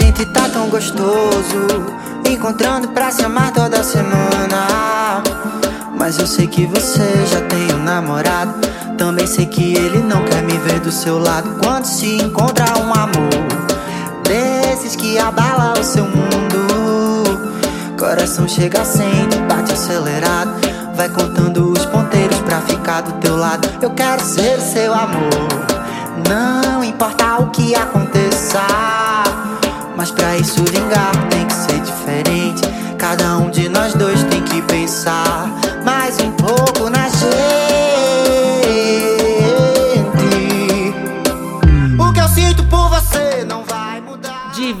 gente tá tão gostoso. Encontrando pra se amar toda semana. Mas eu sei que você já tem um namorado. Também sei que ele não quer me ver do seu lado. Quando se encontra um amor desses que abala o seu mundo. Coração chega sente, bate acelerado. Vai contando os ponteiros pra ficar do teu lado. Eu quero ser seu amor. Não importa o que aconteça. Mas pra isso vingar tem que ser diferente. Cada um de nós dois tem que pensar mais um pouco na gente.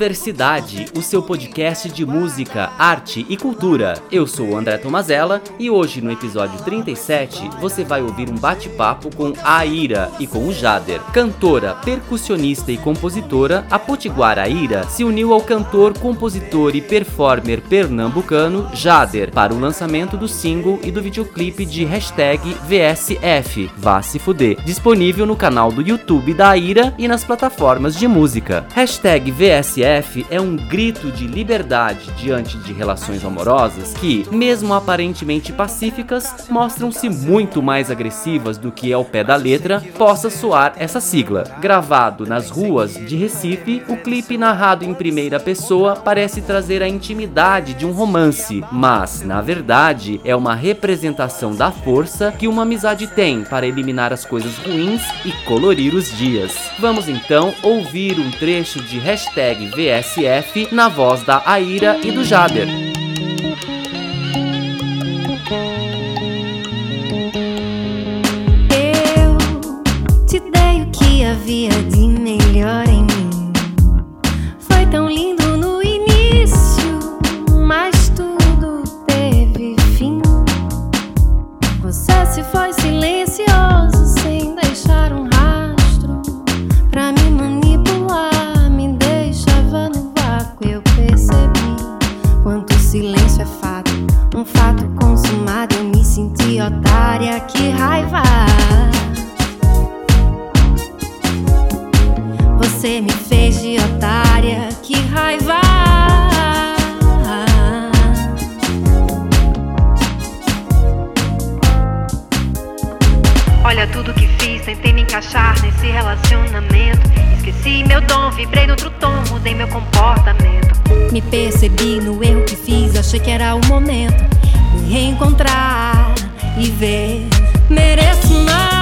Diversidade, o seu podcast de música, arte e cultura. Eu sou o André Tomazella e hoje no episódio 37 você vai ouvir um bate-papo com a Aira e com o Jader. Cantora, percussionista e compositora, a Potiguara Aira se uniu ao cantor, compositor e performer pernambucano Jader para o lançamento do single e do videoclipe de hashtag VSF, Vá Se Fuder, disponível no canal do YouTube da Aira e nas plataformas de música. Hashtag VSF é um grito de liberdade diante de relações amorosas que, mesmo aparentemente pacíficas, mostram-se muito mais agressivas do que ao pé da letra possa soar essa sigla. Gravado nas ruas de Recife, o clipe narrado em primeira pessoa parece trazer a intimidade de um romance, mas, na verdade, é uma representação da força que uma amizade tem para eliminar as coisas ruins e colorir os dias. Vamos então ouvir um trecho de hashtag VSF na voz da Aira e do Jader. Eu te dei o que havia de melhor em que era o momento. Me reencontrar e ver. Mereço mais,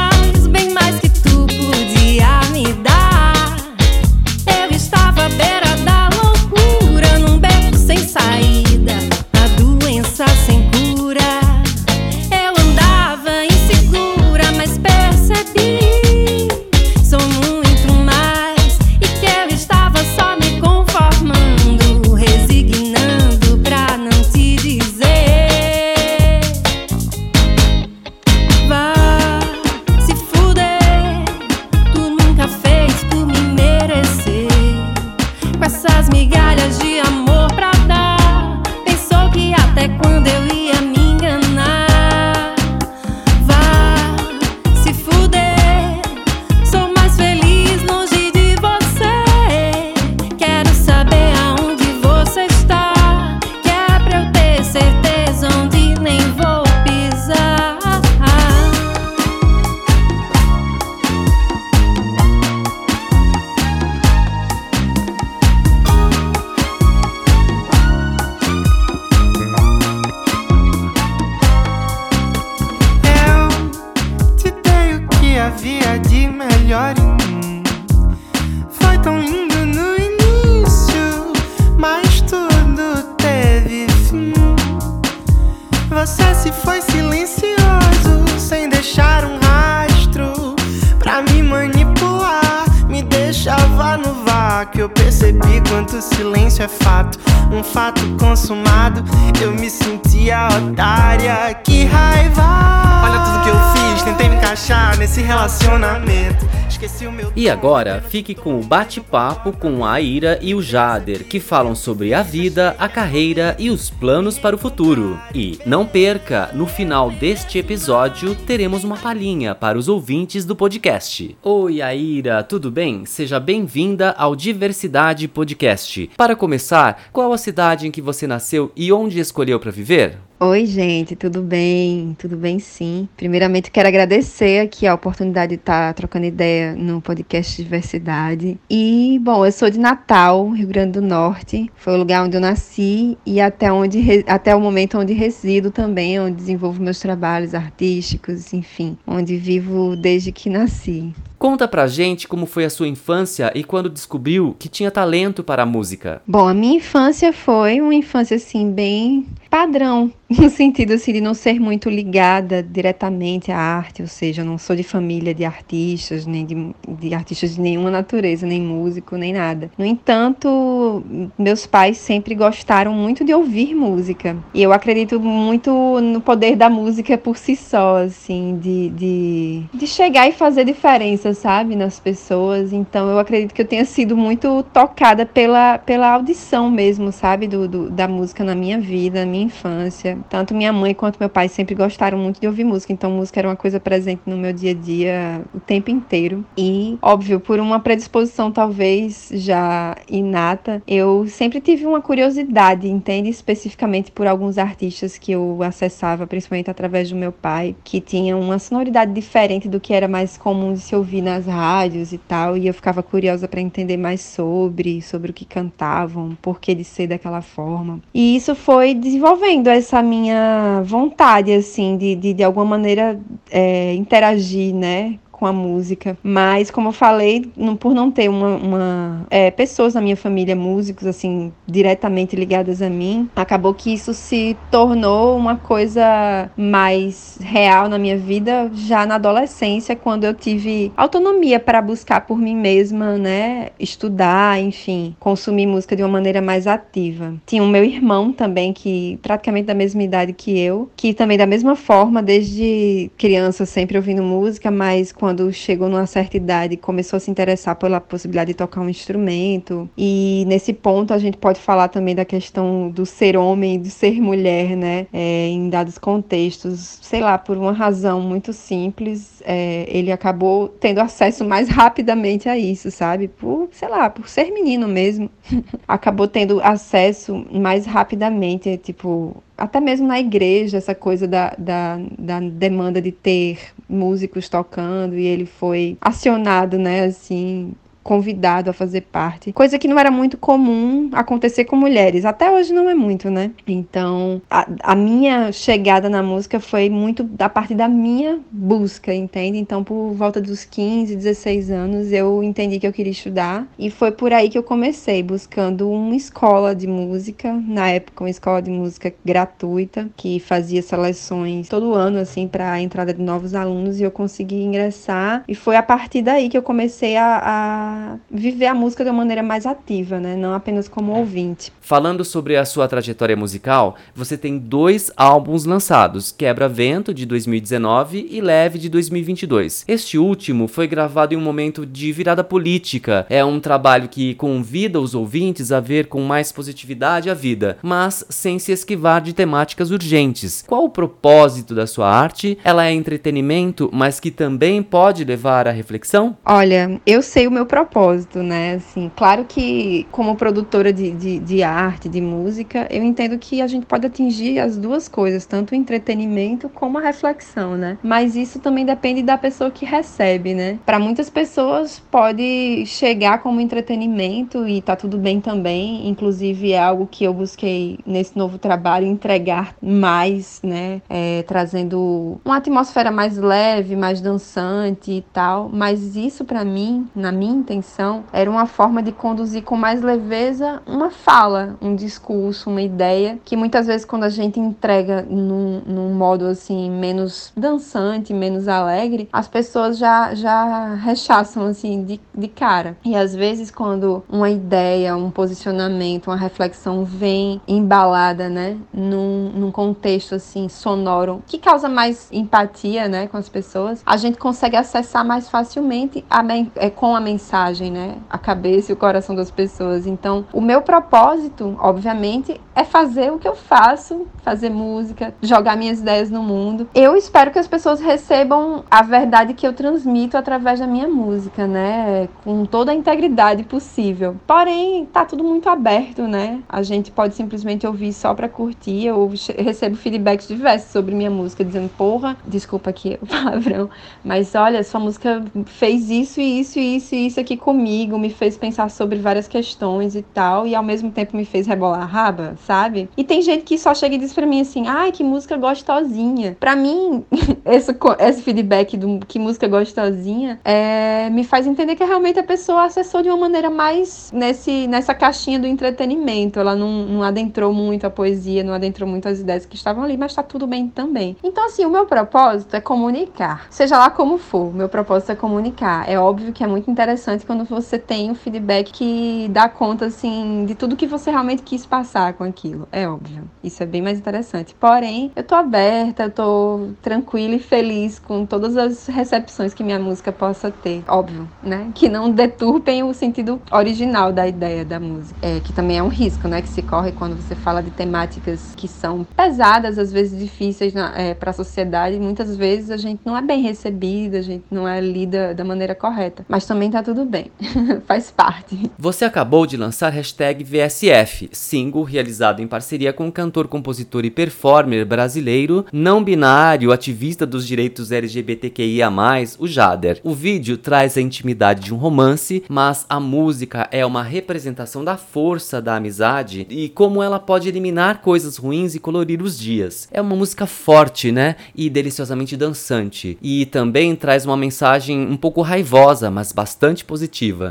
E agora, fique com o bate-papo com a Aira e o Jader, que falam sobre a vida, a carreira e os planos para o futuro. E não perca, no final deste episódio teremos uma palhinha para os ouvintes do podcast. Oi, Aira, tudo bem? Seja bem-vinda ao Diversidade Podcast. Para começar, qual a cidade em que você nasceu e onde escolheu para viver? Oi, gente, tudo bem? Tudo bem, sim. Primeiramente, quero agradecer aqui a oportunidade de estar trocando ideia no podcast Diversidade. E, bom, eu sou de Natal, Rio Grande do Norte. Foi o lugar onde eu nasci e até, onde, até o momento onde resido também, onde desenvolvo meus trabalhos artísticos, enfim, onde vivo desde que nasci. Conta pra gente como foi a sua infância e quando descobriu que tinha talento para a música. Bom, a minha infância foi uma infância assim bem padrão, no sentido assim de não ser muito ligada diretamente à arte, ou seja, eu não sou de família de artistas, nem de, de artistas de nenhuma natureza, nem músico, nem nada. No entanto, meus pais sempre gostaram muito de ouvir música. E eu acredito muito no poder da música por si só, assim, de, de, de chegar e fazer diferença, sabe, nas pessoas. Então eu acredito que eu tenha sido muito tocada pela, pela audição mesmo, sabe, do, do da música na minha vida, na minha infância. Tanto minha mãe quanto meu pai sempre gostaram muito de ouvir música, então música era uma coisa presente no meu dia a dia o tempo inteiro. E, óbvio, por uma predisposição talvez já inata, eu sempre tive uma curiosidade, entende? Especificamente por alguns artistas que eu acessava, principalmente através do meu pai, que tinham uma sonoridade diferente do que era mais comum de se ouvir nas rádios e tal, e eu ficava curiosa para entender mais sobre, sobre o que cantavam, por que de ser daquela forma. E isso foi desenvolvendo essa minha vontade, assim, de, de, de alguma maneira é, interagir, né, com a música. Mas, como eu falei, não, por não ter uma, uma é, pessoas na minha família músicos, assim, diretamente ligadas a mim, acabou que isso se tornou uma coisa mais real na minha vida já na adolescência, quando eu tive autonomia para buscar por mim mesma, né? Estudar, enfim, consumir música de uma maneira mais ativa. Tinha o meu irmão também, que praticamente da mesma idade que eu, que também da mesma forma, desde criança, sempre ouvindo música, mas com quando chegou numa certa idade, começou a se interessar pela possibilidade de tocar um instrumento. E nesse ponto a gente pode falar também da questão do ser homem e do ser mulher, né? É, em dados contextos. Sei lá, por uma razão muito simples, é, ele acabou tendo acesso mais rapidamente a isso, sabe? Por, sei lá, por ser menino mesmo. acabou tendo acesso mais rapidamente, tipo, até mesmo na igreja, essa coisa da, da, da, demanda de ter músicos tocando, e ele foi acionado, né, assim, convidado a fazer parte. Coisa que não era muito comum acontecer com mulheres. Até hoje não é muito, né? Então, a, a minha chegada na música foi muito da parte da minha busca, entende? Então, por volta dos 15, 16 anos, eu entendi que eu queria estudar. E foi por aí que eu comecei, buscando uma escola de música. Na época, uma escola de música gratuita, que fazia seleções todo ano, assim, para a entrada de novos alunos. E eu consegui ingressar. E foi a partir daí que eu comecei a, a viver a música de uma maneira mais ativa, né? Não apenas como ouvinte. Falando sobre a sua trajetória musical, você tem dois álbuns lançados: Quebra-Vento de 2019 e Leve de 2022. Este último foi gravado em um momento de virada política. É um trabalho que convida os ouvintes a ver com mais positividade a vida, mas sem se esquivar de temáticas urgentes. Qual o propósito da sua arte? Ela é entretenimento, mas que também pode levar à reflexão? Olha, eu sei o meu propósito propósito, né? Assim, claro que como produtora de, de, de, arte, de música, eu entendo que a gente pode atingir as duas coisas, tanto o entretenimento como a reflexão, né? Mas isso também depende da pessoa que recebe, né? Para muitas pessoas pode chegar como entretenimento e tá tudo bem também, inclusive é algo que eu busquei nesse novo trabalho entregar mais, né? É, trazendo uma atmosfera mais leve, mais dançante e tal. Mas isso para mim, na minha intenção era uma forma de conduzir com mais leveza uma fala, um discurso, uma ideia, que muitas vezes quando a gente entrega num, num modo assim menos dançante, menos alegre, as pessoas já, já rechaçam assim de, de cara. E às vezes quando uma ideia, um posicionamento, uma reflexão vem embalada, né, num, num contexto assim sonoro que causa mais empatia, né, com as pessoas, a gente consegue acessar mais facilmente a, é, com a mensagem, né, a cabeça e o coração das pessoas. Então, o meu propósito, obviamente, é fazer o que eu faço, fazer música, jogar minhas ideias no mundo. Eu espero que as pessoas recebam a verdade que eu transmito através da minha música, né, com toda a integridade possível. Porém, tá tudo muito aberto, né? A gente pode simplesmente ouvir só para curtir. Eu recebo feedbacks diversos sobre minha música dizendo: "Porra, desculpa aqui o palavrão, mas olha, sua música fez isso isso isso e isso aqui comigo, me fez pensar sobre várias questões e tal, e ao mesmo tempo me fez rebolar a raba, sabe? E tem gente que só chega e diz pra mim assim: ai, que música gostosinha. Pra mim, esse, esse feedback do que música gostosinha é, me faz entender que realmente a pessoa acessou de uma maneira mais nesse, nessa caixinha do entretenimento. Ela não, não adentrou muito a poesia, não adentrou muito as ideias que estavam ali, mas tá tudo bem também. Então, assim, o meu propósito é comunicar. Seja lá como for, meu propósito é comunicar. É óbvio que é muito interessante quando você tem um feedback que dá conta, assim, de tudo que você realmente quis passar com aquilo. É óbvio. Isso é bem mais interessante. Porém, eu tô aberta, eu tô tranquila e feliz com todas as recepções que minha música possa ter. Óbvio, né? Que não deturpem o sentido original da ideia da música. É, que também é um risco, né? Que se corre quando você fala de temáticas que são pesadas, às vezes difíceis é, para a sociedade. Muitas vezes a gente não é bem recebida, a gente não é lida da maneira correta. Mas também tá tudo bem. Faz parte. Você acabou de lançar hashtag VSF, single realizado em parceria com o cantor, compositor e performer brasileiro, não binário, ativista dos direitos LGBTQIA+, o Jader. O vídeo traz a intimidade de um romance, mas a música é uma representação da força da amizade e como ela pode eliminar coisas ruins e colorir os dias. É uma música forte, né? E deliciosamente dançante. E também traz uma mensagem um pouco raivosa, mas bastante positiva.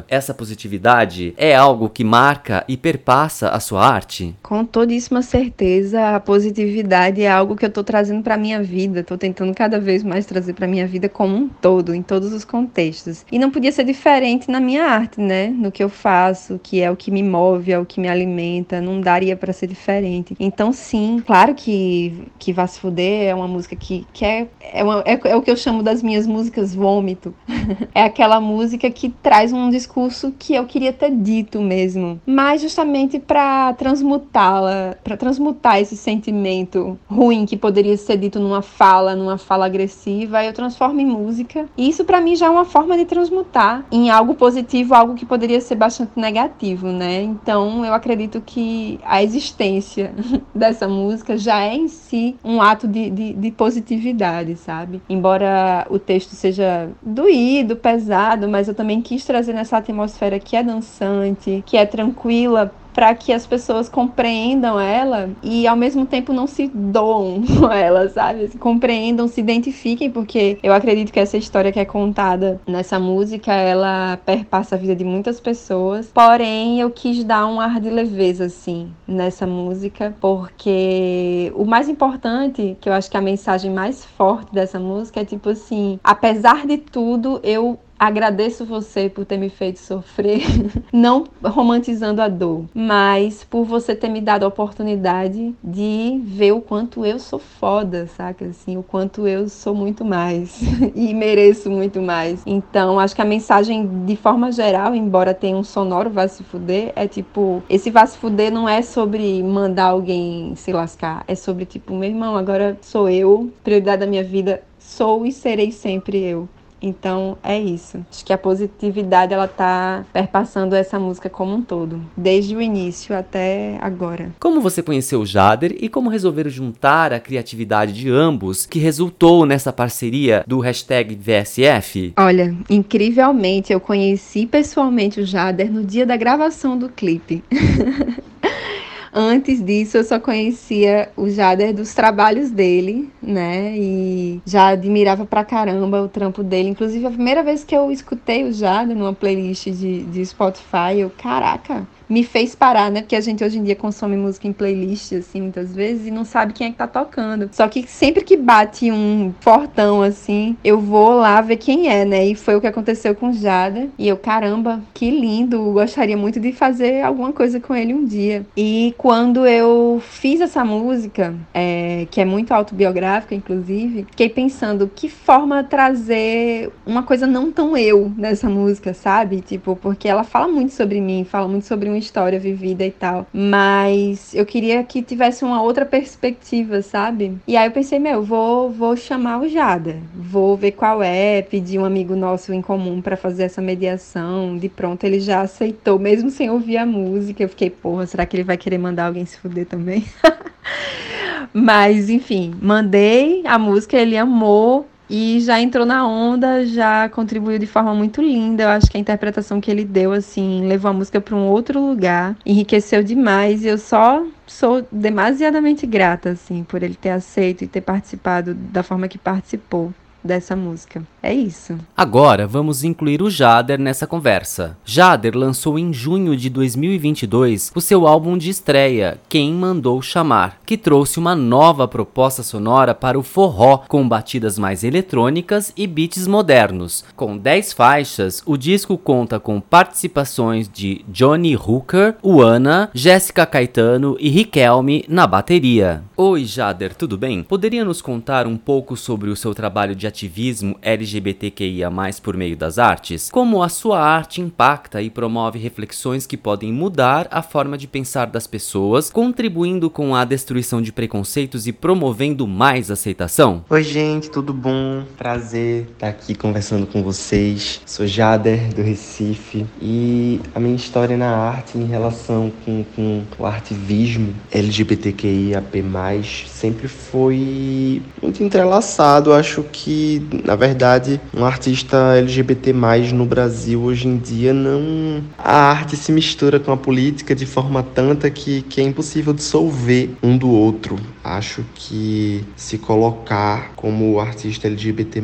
Essa positividade é algo que marca e perpassa a sua arte? Com todíssima certeza, a positividade é algo que eu tô trazendo para minha vida, tô tentando cada vez mais trazer para minha vida como um todo, em todos os contextos. E não podia ser diferente na minha arte, né? No que eu faço, que é o que me move, é o que me alimenta, não daria para ser diferente. Então, sim, claro que que Vá Se Fuder é uma música que, que é, é, uma, é, é o que eu chamo das minhas músicas vômito. é aquela música que traz um discurso que eu queria ter dito mesmo, mas justamente para transmutá-la, para transmutar esse sentimento ruim que poderia ser dito numa fala, numa fala agressiva, eu transformo em música. E isso para mim já é uma forma de transmutar em algo positivo, algo que poderia ser bastante negativo, né? Então eu acredito que a existência dessa música já é em si um ato de, de, de positividade, sabe? Embora o texto seja doído, pesado, mas eu também quis trazer nessa atmosfera que é dançante, que é tranquila para que as pessoas compreendam ela e ao mesmo tempo não se doam com ela, sabe? Compreendam, se identifiquem, porque eu acredito que essa história que é contada nessa música, ela perpassa a vida de muitas pessoas. Porém, eu quis dar um ar de leveza assim nessa música, porque o mais importante, que eu acho que a mensagem mais forte dessa música é tipo assim, apesar de tudo, eu Agradeço você por ter me feito sofrer, não romantizando a dor, mas por você ter me dado a oportunidade de ver o quanto eu sou foda, saca? Assim, o quanto eu sou muito mais e mereço muito mais. Então, acho que a mensagem, de forma geral, embora tenha um sonoro vá se fuder, é tipo: esse vá se fuder não é sobre mandar alguém se lascar, é sobre tipo, meu irmão, agora sou eu, prioridade da minha vida, sou e serei sempre eu. Então é isso. Acho que a positividade ela tá perpassando essa música como um todo, desde o início até agora. Como você conheceu o Jader e como resolveram juntar a criatividade de ambos que resultou nessa parceria do hashtag VSF? Olha, incrivelmente eu conheci pessoalmente o Jader no dia da gravação do clipe. Antes disso, eu só conhecia o Jader dos trabalhos dele, né? E já admirava pra caramba o trampo dele. Inclusive, a primeira vez que eu escutei o Jader numa playlist de, de Spotify, eu, caraca, me fez parar, né? Porque a gente hoje em dia consome música em playlist, assim, muitas vezes, e não sabe quem é que tá tocando. Só que sempre que bate um fortão, assim, eu vou lá ver quem é, né? E foi o que aconteceu com Jada. E eu, caramba, que lindo! Gostaria muito de fazer alguma coisa com ele um dia. E quando eu fiz essa música, é, que é muito autobiográfica, inclusive, fiquei pensando que forma trazer uma coisa não tão eu nessa música, sabe? Tipo, porque ela fala muito sobre mim, fala muito sobre um uma história vivida e tal. Mas eu queria que tivesse uma outra perspectiva, sabe? E aí eu pensei, meu, vou, vou chamar o Jada. Vou ver qual é, pedir um amigo nosso em comum para fazer essa mediação. De pronto ele já aceitou, mesmo sem ouvir a música. Eu fiquei, porra, será que ele vai querer mandar alguém se fuder também? Mas, enfim, mandei a música, ele amou e já entrou na onda, já contribuiu de forma muito linda. Eu acho que a interpretação que ele deu, assim, levou a música para um outro lugar, enriqueceu demais. E eu só sou demasiadamente grata, assim, por ele ter aceito e ter participado da forma que participou dessa música. É isso. Agora vamos incluir o Jader nessa conversa. Jader lançou em junho de 2022 o seu álbum de estreia, Quem Mandou Chamar, que trouxe uma nova proposta sonora para o forró, com batidas mais eletrônicas e beats modernos. Com 10 faixas, o disco conta com participações de Johnny Hooker, Uana, Jéssica Caetano e Riquelme na bateria. Oi, Jader, tudo bem? Poderia nos contar um pouco sobre o seu trabalho de ativismo LGBTQIA+, por meio das artes? Como a sua arte impacta e promove reflexões que podem mudar a forma de pensar das pessoas, contribuindo com a destruição de preconceitos e promovendo mais aceitação? Oi, gente, tudo bom? Prazer estar aqui conversando com vocês. Sou Jader, do Recife, e a minha história na arte em relação com, com o ativismo LGBTQIAP+, sempre foi muito entrelaçado. Acho que na verdade, um artista LGBT no Brasil hoje em dia não. A arte se mistura com a política de forma tanta que, que é impossível dissolver um do outro. Acho que se colocar como artista LGBT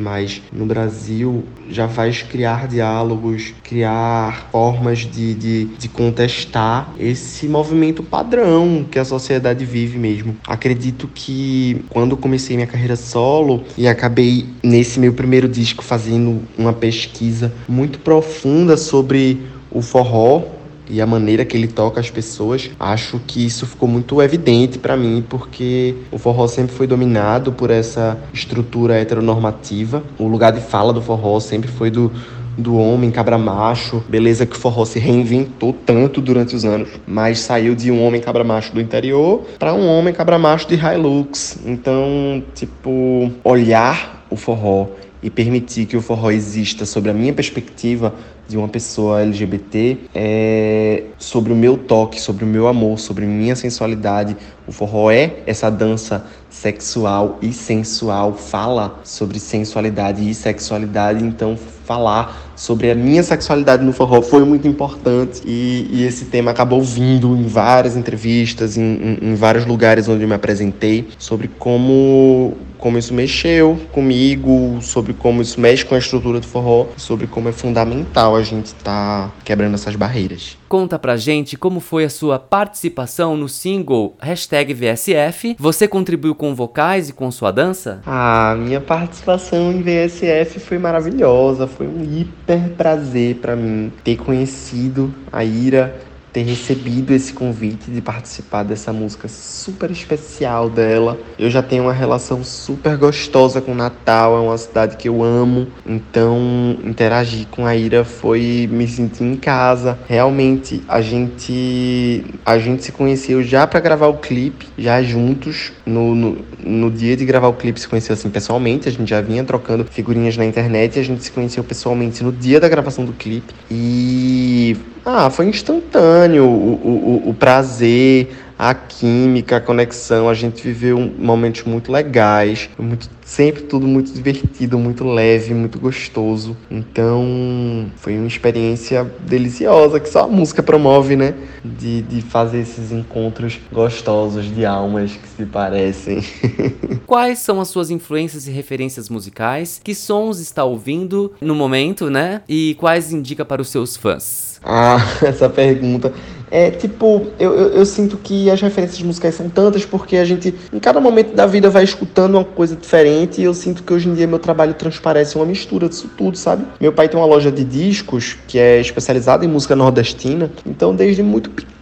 no Brasil já faz criar diálogos, criar formas de, de, de contestar esse movimento padrão que a sociedade vive mesmo. Acredito que quando comecei minha carreira solo e acabei nesse meu primeiro disco fazendo uma pesquisa muito profunda sobre o forró e a maneira que ele toca as pessoas, acho que isso ficou muito evidente para mim, porque o forró sempre foi dominado por essa estrutura heteronormativa. O lugar de fala do forró sempre foi do do homem cabra macho. Beleza que o forró se reinventou tanto durante os anos, mas saiu de um homem cabra macho do interior para um homem cabra macho de Hilux. Então, tipo, olhar o forró e permitir que o forró exista sobre a minha perspectiva de uma pessoa LGBT, é sobre o meu toque, sobre o meu amor, sobre minha sensualidade. O forró é essa dança sexual e sensual, fala sobre sensualidade e sexualidade, então falar sobre a minha sexualidade no forró foi muito importante e, e esse tema acabou vindo em várias entrevistas, em, em, em vários lugares onde eu me apresentei, sobre como como isso mexeu comigo, sobre como isso mexe com a estrutura do forró, sobre como é fundamental a gente estar tá quebrando essas barreiras. Conta pra gente como foi a sua participação no single VSF. Você contribuiu com vocais e com sua dança? A minha participação em VSF foi maravilhosa, foi um hiper prazer para mim ter conhecido a Ira ter recebido esse convite de participar dessa música super especial dela. Eu já tenho uma relação super gostosa com Natal, é uma cidade que eu amo, então interagir com a Ira foi me sentir em casa. Realmente a gente a gente se conheceu já para gravar o clipe, já juntos no, no, no dia de gravar o clipe se conheceu assim pessoalmente, a gente já vinha trocando figurinhas na internet, a gente se conheceu pessoalmente no dia da gravação do clipe e Ah, foi instantâneo o, o, o prazer, a química, a conexão. A gente viveu momentos muito legais, muito, sempre tudo muito divertido, muito leve, muito gostoso. Então foi uma experiência deliciosa que só a música promove, né? De, de fazer esses encontros gostosos de almas que se parecem. Quais são as suas influências e referências musicais? Que sons está ouvindo no momento, né? E quais indica para os seus fãs? Ah, essa pergunta. É tipo, eu, eu, eu, sinto que as referências musicais são tantas porque a gente, em cada momento da vida, vai escutando uma coisa diferente e eu sinto que hoje em dia meu trabalho transparece uma mistura disso tudo, sabe? Meu pai tem uma loja de discos que é especializada em música nordestina, então desde muito pequeno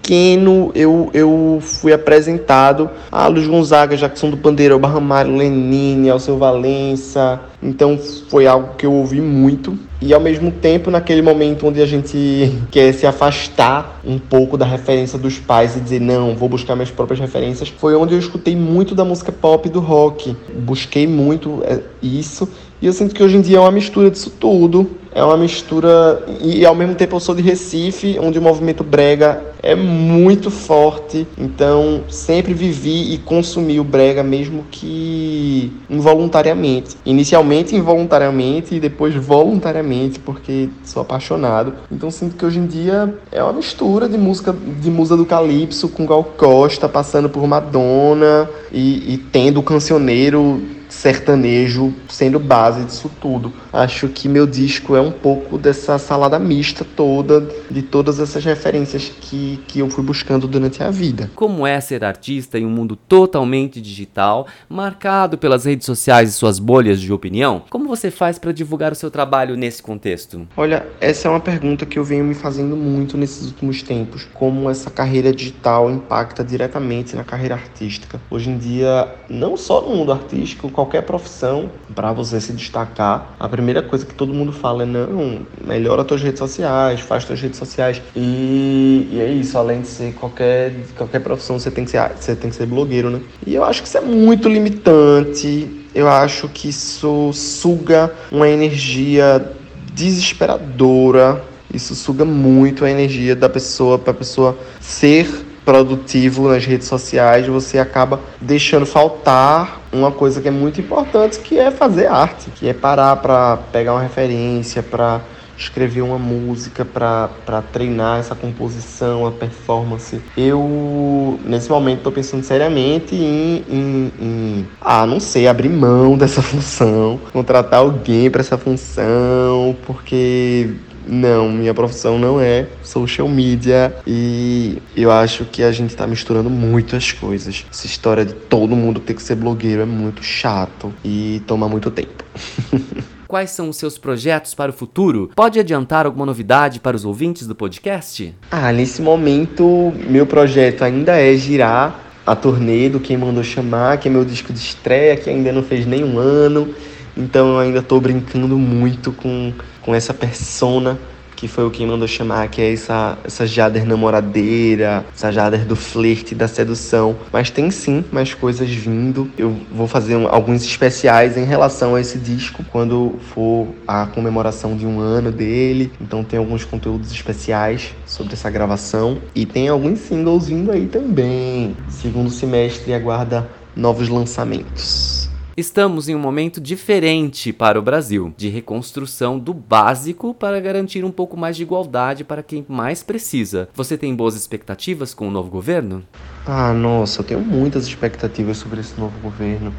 eu, eu fui apresentado. A Luiz Gonzaga, Jackson do Pandeiro, Barramário, Lenine, Alceu Valença, então foi algo que eu ouvi muito. E ao mesmo tempo, naquele momento onde a gente quer se afastar um pouco da referência dos pais e dizer, não, vou buscar minhas próprias referências, foi onde eu escutei muito da música pop e do rock. Busquei muito é, isso e eu sinto que hoje em dia é uma mistura disso tudo. É uma mistura. E ao mesmo tempo eu sou de Recife, onde o movimento brega é muito forte. Então sempre vivi e consumi o brega, mesmo que involuntariamente. Inicialmente involuntariamente e depois voluntariamente, porque sou apaixonado. Então sinto que hoje em dia é uma mistura de música de musa do Calypso com Gal Costa, passando por Madonna e, e tendo o cancioneiro sertanejo sendo base disso tudo. Acho que meu disco é um pouco dessa salada mista toda, de todas essas referências que, que eu fui buscando durante a vida. Como é ser artista em um mundo totalmente digital, marcado pelas redes sociais e suas bolhas de opinião? Como você faz para divulgar o seu trabalho nesse contexto? Olha, essa é uma pergunta que eu venho me fazendo muito nesses últimos tempos. Como essa carreira digital impacta diretamente na carreira artística. Hoje em dia, não só no mundo artístico, qualquer profissão, para você se destacar, a primeira coisa que todo mundo fala é: não, melhora tuas redes sociais, faz tuas redes sociais. E, e é isso, além de ser qualquer, qualquer profissão, você tem, que ser, você tem que ser blogueiro, né? E eu acho que isso é muito limitante. Eu acho que isso suga uma energia desesperadora. Isso suga muito a energia da pessoa para a pessoa ser produtivo nas redes sociais, você acaba deixando faltar uma coisa que é muito importante, que é fazer arte, que é parar para pegar uma referência, para escrever uma música, para treinar essa composição, a performance. Eu, nesse momento, estou pensando seriamente em, em, em, ah, não sei, abrir mão dessa função, contratar alguém para essa função, porque não, minha profissão não é social media e eu acho que a gente tá misturando muito as coisas. Essa história de todo mundo ter que ser blogueiro é muito chato e toma muito tempo. Quais são os seus projetos para o futuro? Pode adiantar alguma novidade para os ouvintes do podcast? Ah, nesse momento, meu projeto ainda é girar a turnê do Quem Mandou Chamar, que é meu disco de estreia, que ainda não fez nenhum ano. Então eu ainda estou brincando muito com, com essa persona que foi o que mandou chamar, que é essa, essa Jader namoradeira, essa Jader do flerte, da sedução. Mas tem sim mais coisas vindo. Eu vou fazer um, alguns especiais em relação a esse disco quando for a comemoração de um ano dele. Então tem alguns conteúdos especiais sobre essa gravação. E tem alguns singles vindo aí também. Segundo semestre aguarda novos lançamentos. Estamos em um momento diferente para o Brasil, de reconstrução do básico para garantir um pouco mais de igualdade para quem mais precisa. Você tem boas expectativas com o novo governo? Ah, nossa, eu tenho muitas expectativas sobre esse novo governo.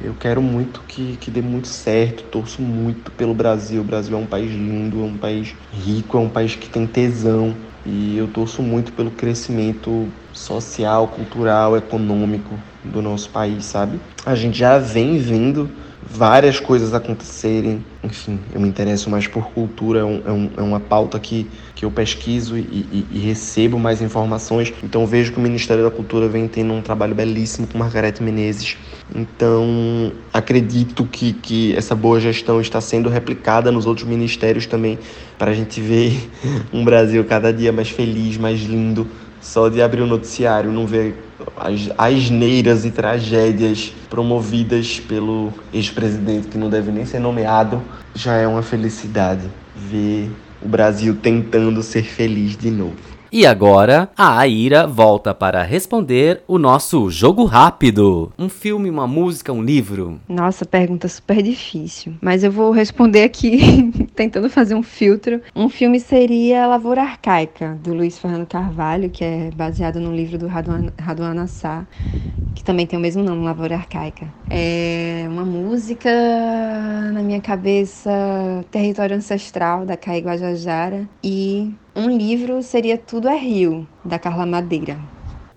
Eu quero muito que, que dê muito certo, torço muito pelo Brasil. O Brasil é um país lindo, é um país rico, é um país que tem tesão. E eu torço muito pelo crescimento social, cultural, econômico do nosso país, sabe? A gente já vem vendo várias coisas acontecerem. Enfim, eu me interesso mais por cultura, é, um, é, é uma pauta que, que eu pesquiso e, e, e, recebo mais informações. Então vejo que o Ministério da Cultura vem tendo um trabalho belíssimo com Margarete Menezes. Então acredito que, que essa boa gestão está sendo replicada nos outros ministérios também, para a gente ver um Brasil cada dia mais feliz, mais lindo. Só de abrir o noticiário, não ver as asneiras e tragédias promovidas pelo ex-presidente que não deve nem ser nomeado, já é uma felicidade ver o Brasil tentando ser feliz de novo. E agora, a Aira volta para responder o nosso jogo rápido. Um filme, uma música, um livro? Nossa, pergunta super difícil. Mas eu vou responder aqui tentando fazer um filtro. Um filme seria Lavoura Arcaica, do Luiz Fernando Carvalho, que é baseado no livro do Raduan Assar, que também tem o mesmo nome, Lavoura Arcaica. É uma música na minha cabeça, Território Ancestral, da Caí Guajajara. E um livro seria Tudo é Rio, da Carla Madeira.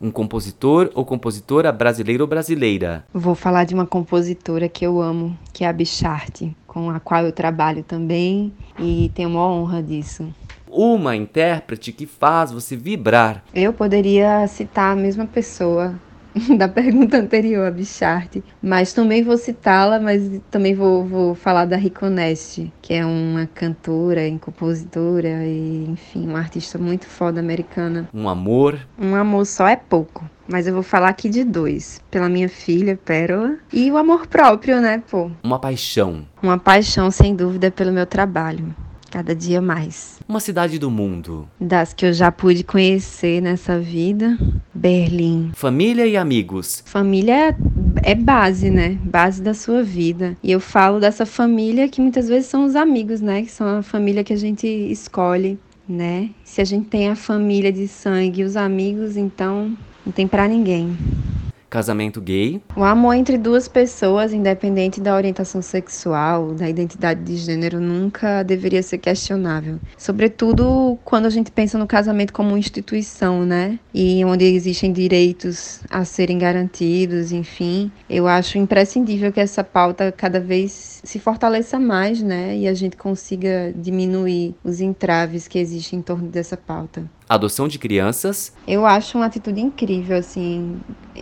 Um compositor ou compositora brasileiro ou brasileira? Vou falar de uma compositora que eu amo, que é a Bicharte, com a qual eu trabalho também e tenho uma honra disso. Uma intérprete que faz você vibrar. Eu poderia citar a mesma pessoa, da pergunta anterior, a Bicharte. Mas também vou citá-la, mas também vou, vou falar da Riconeste, que é uma cantora e compositora e, enfim, uma artista muito foda americana. Um amor. Um amor só é pouco. Mas eu vou falar aqui de dois. Pela minha filha, Pérola. E o amor próprio, né, pô? Uma paixão. Uma paixão, sem dúvida, pelo meu trabalho cada dia mais. Uma cidade do mundo. Das que eu já pude conhecer nessa vida, Berlim. Família e amigos. Família é base, né? Base da sua vida. E eu falo dessa família que muitas vezes são os amigos, né? Que são a família que a gente escolhe, né? Se a gente tem a família de sangue e os amigos, então não tem para ninguém casamento gay. O amor entre duas pessoas, independente da orientação sexual, da identidade de gênero, nunca deveria ser questionável. Sobretudo quando a gente pensa no casamento como uma instituição, né? E onde existem direitos a serem garantidos, enfim. Eu acho imprescindível que essa pauta cada vez se fortaleça mais, né? E a gente consiga diminuir os entraves que existem em torno dessa pauta adoção de crianças. Eu acho uma atitude incrível, assim,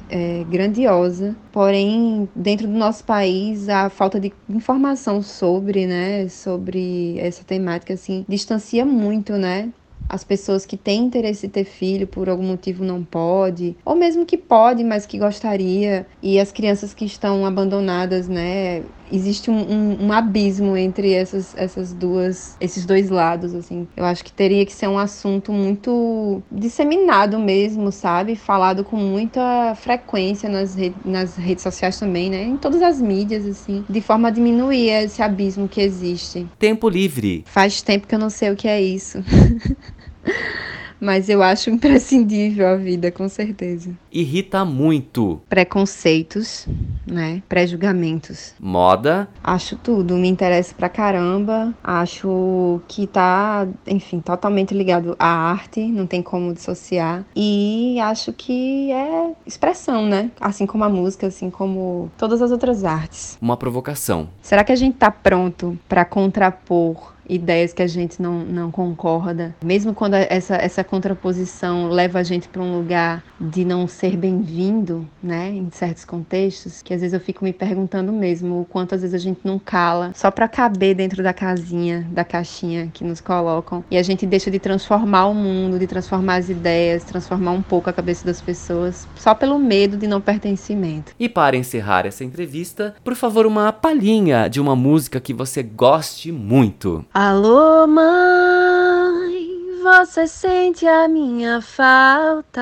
é, grandiosa. Porém, dentro do nosso país, a falta de informação sobre, né, sobre essa temática, assim, distancia muito, né? as pessoas que têm interesse em ter filho por algum motivo não pode, ou mesmo que pode, mas que gostaria, e as crianças que estão abandonadas, né? Existe um, um, um, abismo entre essas, essas duas, esses dois lados, assim. Eu acho que teria que ser um assunto muito disseminado mesmo, sabe? Falado com muita frequência nas, rede, nas redes sociais também, né? Em todas as mídias, assim, de forma a diminuir esse abismo que existe. Tempo livre. Faz tempo que eu não sei o que é isso. Mas eu acho imprescindível a vida, com certeza. Irrita muito. Preconceitos, né? Pré-julgamentos. Moda. Acho tudo, me interessa pra caramba. Acho que tá, enfim, totalmente ligado à arte, não tem como dissociar. E acho que é expressão, né? Assim como a música, assim como todas as outras artes. Uma provocação. Será que a gente tá pronto para contrapor ideias que a gente não, não concorda, mesmo quando essa, essa contraposição leva a gente para um lugar de não ser bem-vindo, né, em certos contextos, que às vezes eu fico me perguntando mesmo o quanto às vezes a gente não cala só para caber dentro da casinha, da caixinha que nos colocam, e a gente deixa de transformar o mundo, de transformar as ideias, transformar um pouco a cabeça das pessoas, só pelo medo de não pertencimento. E para encerrar essa entrevista, por favor, uma palhinha de uma música que você goste muito. Alô, mãe, você sente a minha falta?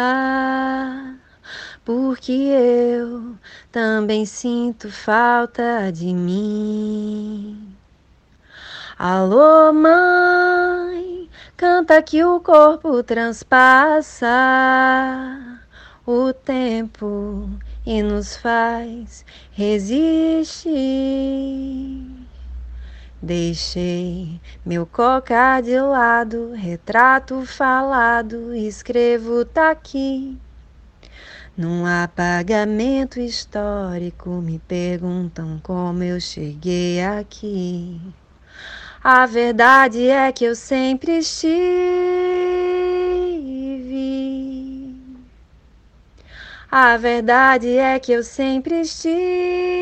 Porque eu também sinto falta de mim. Alô, mãe, canta que o corpo transpassa o tempo e nos faz resistir. Deixei meu coca de lado, retrato falado, escrevo tá aqui. Num apagamento histórico, me perguntam como eu cheguei aqui. A verdade é que eu sempre estive. A verdade é que eu sempre estive.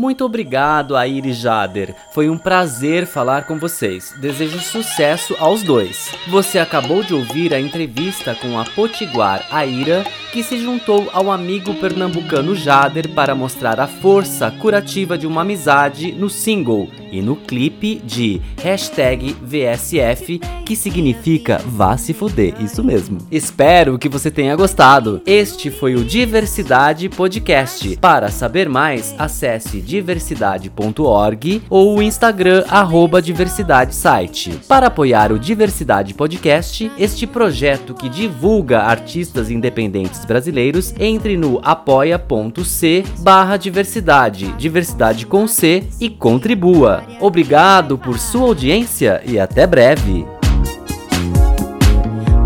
Muito obrigado, Aire e Jader. Foi um prazer falar com vocês. Desejo sucesso aos dois. Você acabou de ouvir a entrevista com a Potiguar Aira que se juntou ao amigo pernambucano Jader para mostrar a força curativa de uma amizade no single e no clipe de hashtag VSF, que significa vá se fuder, isso mesmo. Espero que você tenha gostado. Este foi o Diversidade Podcast. Para saber mais, acesse diversidade.org ou o Instagram arroba diversidade site. Para apoiar o Diversidade Podcast, este projeto que divulga artistas independentes brasileiros, entre no apoia.c barra diversidade, diversidade com C e contribua. Obrigado por sua audiência e até breve.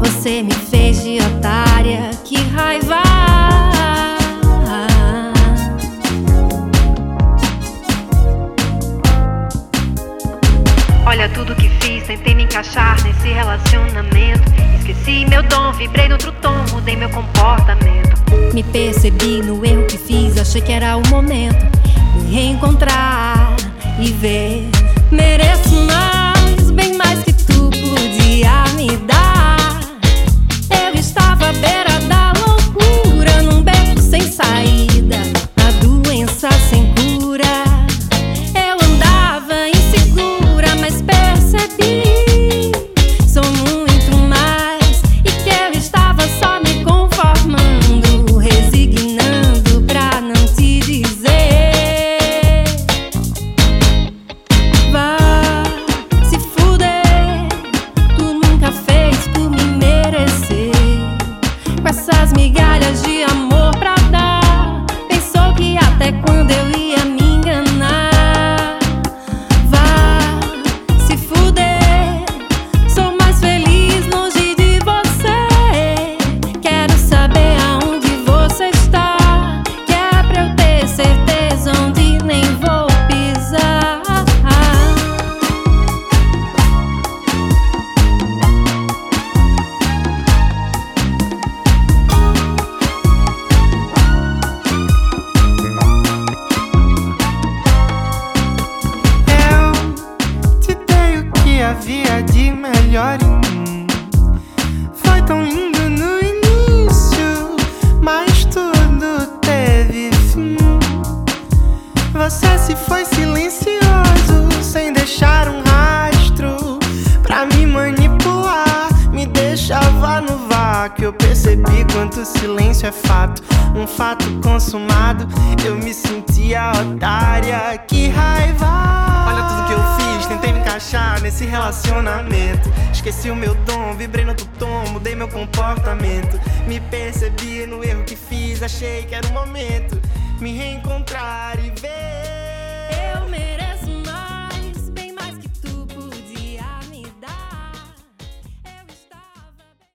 Você me fez de otária, que raiva. Olha tudo que fiz, tentei me encaixar nesse relacionamento. Esqueci meu dom, vibrei no outro tom, mudei meu comportamento. Me percebi no erro que fiz, achei que era o momento me reencontrar e ver. Mereço mais, bem mais que